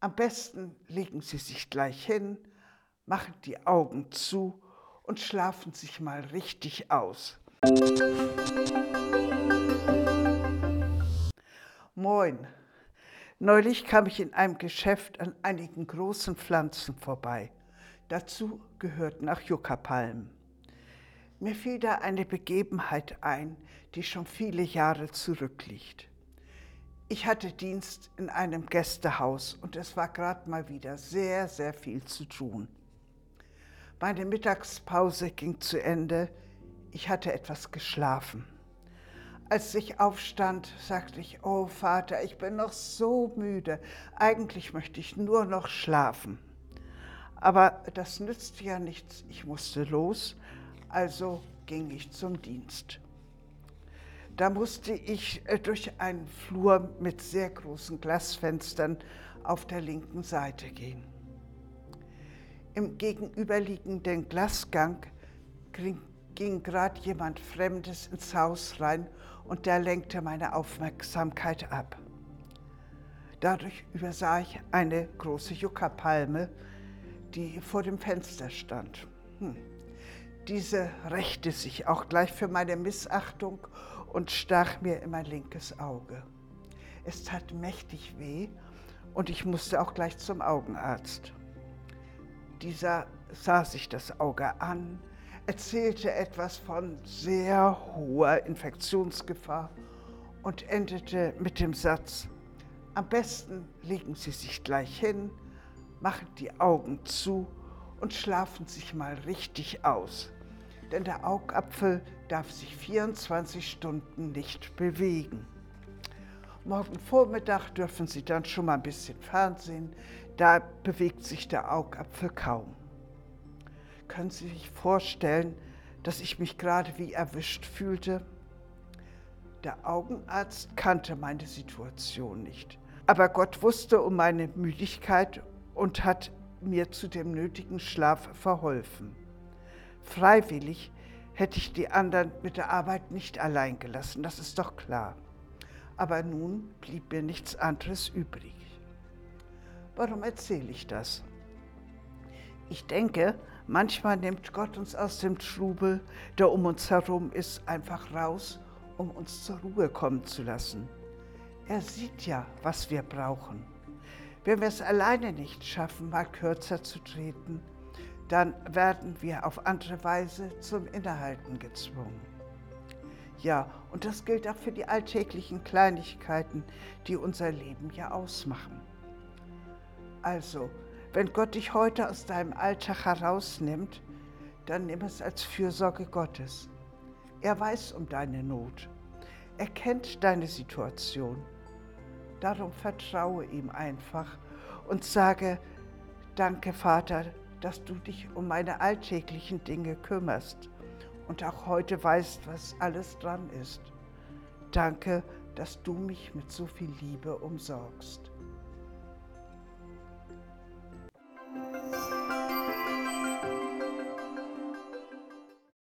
Am besten legen Sie sich gleich hin, machen die Augen zu und schlafen sich mal richtig aus. Moin. Neulich kam ich in einem Geschäft an einigen großen Pflanzen vorbei. Dazu gehörten auch Juckerpalmen. Mir fiel da eine Begebenheit ein, die schon viele Jahre zurückliegt. Ich hatte Dienst in einem Gästehaus und es war gerade mal wieder sehr, sehr viel zu tun. Meine Mittagspause ging zu Ende. Ich hatte etwas geschlafen. Als ich aufstand, sagte ich, oh Vater, ich bin noch so müde. Eigentlich möchte ich nur noch schlafen. Aber das nützte ja nichts. Ich musste los, also ging ich zum Dienst. Da musste ich äh, durch einen Flur mit sehr großen Glasfenstern auf der linken Seite gehen. Im gegenüberliegenden Glasgang ging, gerade jemand Fremdes ins Haus rein und der lenkte meine Aufmerksamkeit ab. Dadurch übersah ich eine große Juckerpalme, die vor dem Fenster stand. Hm. Diese rächte sich auch gleich für meine Missachtung und stach mir in mein linkes Auge. Es tat mächtig weh und ich musste auch gleich zum Augenarzt. Dieser sah sich das Auge an, erzählte etwas von sehr hoher Infektionsgefahr und endete mit dem Satz, am besten legen Sie sich gleich hin, machen die Augen zu und schlafen sich mal richtig aus. Denn der Augapfel darf sich 24 Stunden nicht bewegen. Morgen Vormittag dürfen Sie dann schon mal ein bisschen Fernsehen, da bewegt sich der Augapfel kaum. Können Sie sich vorstellen, dass ich mich gerade wie erwischt fühlte? Der Augenarzt kannte meine Situation nicht, aber Gott wusste um meine Müdigkeit und hat mir zu dem nötigen Schlaf verholfen. Freiwillig hätte ich die anderen mit der Arbeit nicht allein gelassen, das ist doch klar. Aber nun blieb mir nichts anderes übrig. Warum erzähle ich das? Ich denke, manchmal nimmt Gott uns aus dem Trubel, der um uns herum ist, einfach raus, um uns zur Ruhe kommen zu lassen. Er sieht ja, was wir brauchen. Wenn wir es alleine nicht schaffen, mal kürzer zu treten, dann werden wir auf andere Weise zum Innehalten gezwungen. Ja, und das gilt auch für die alltäglichen Kleinigkeiten, die unser Leben ja ausmachen. Also, wenn Gott dich heute aus deinem Alltag herausnimmt, dann nimm es als Fürsorge Gottes. Er weiß um deine Not. Er kennt deine Situation. Darum vertraue ihm einfach und sage, danke Vater, dass du dich um meine alltäglichen Dinge kümmerst und auch heute weißt, was alles dran ist. Danke, dass du mich mit so viel Liebe umsorgst.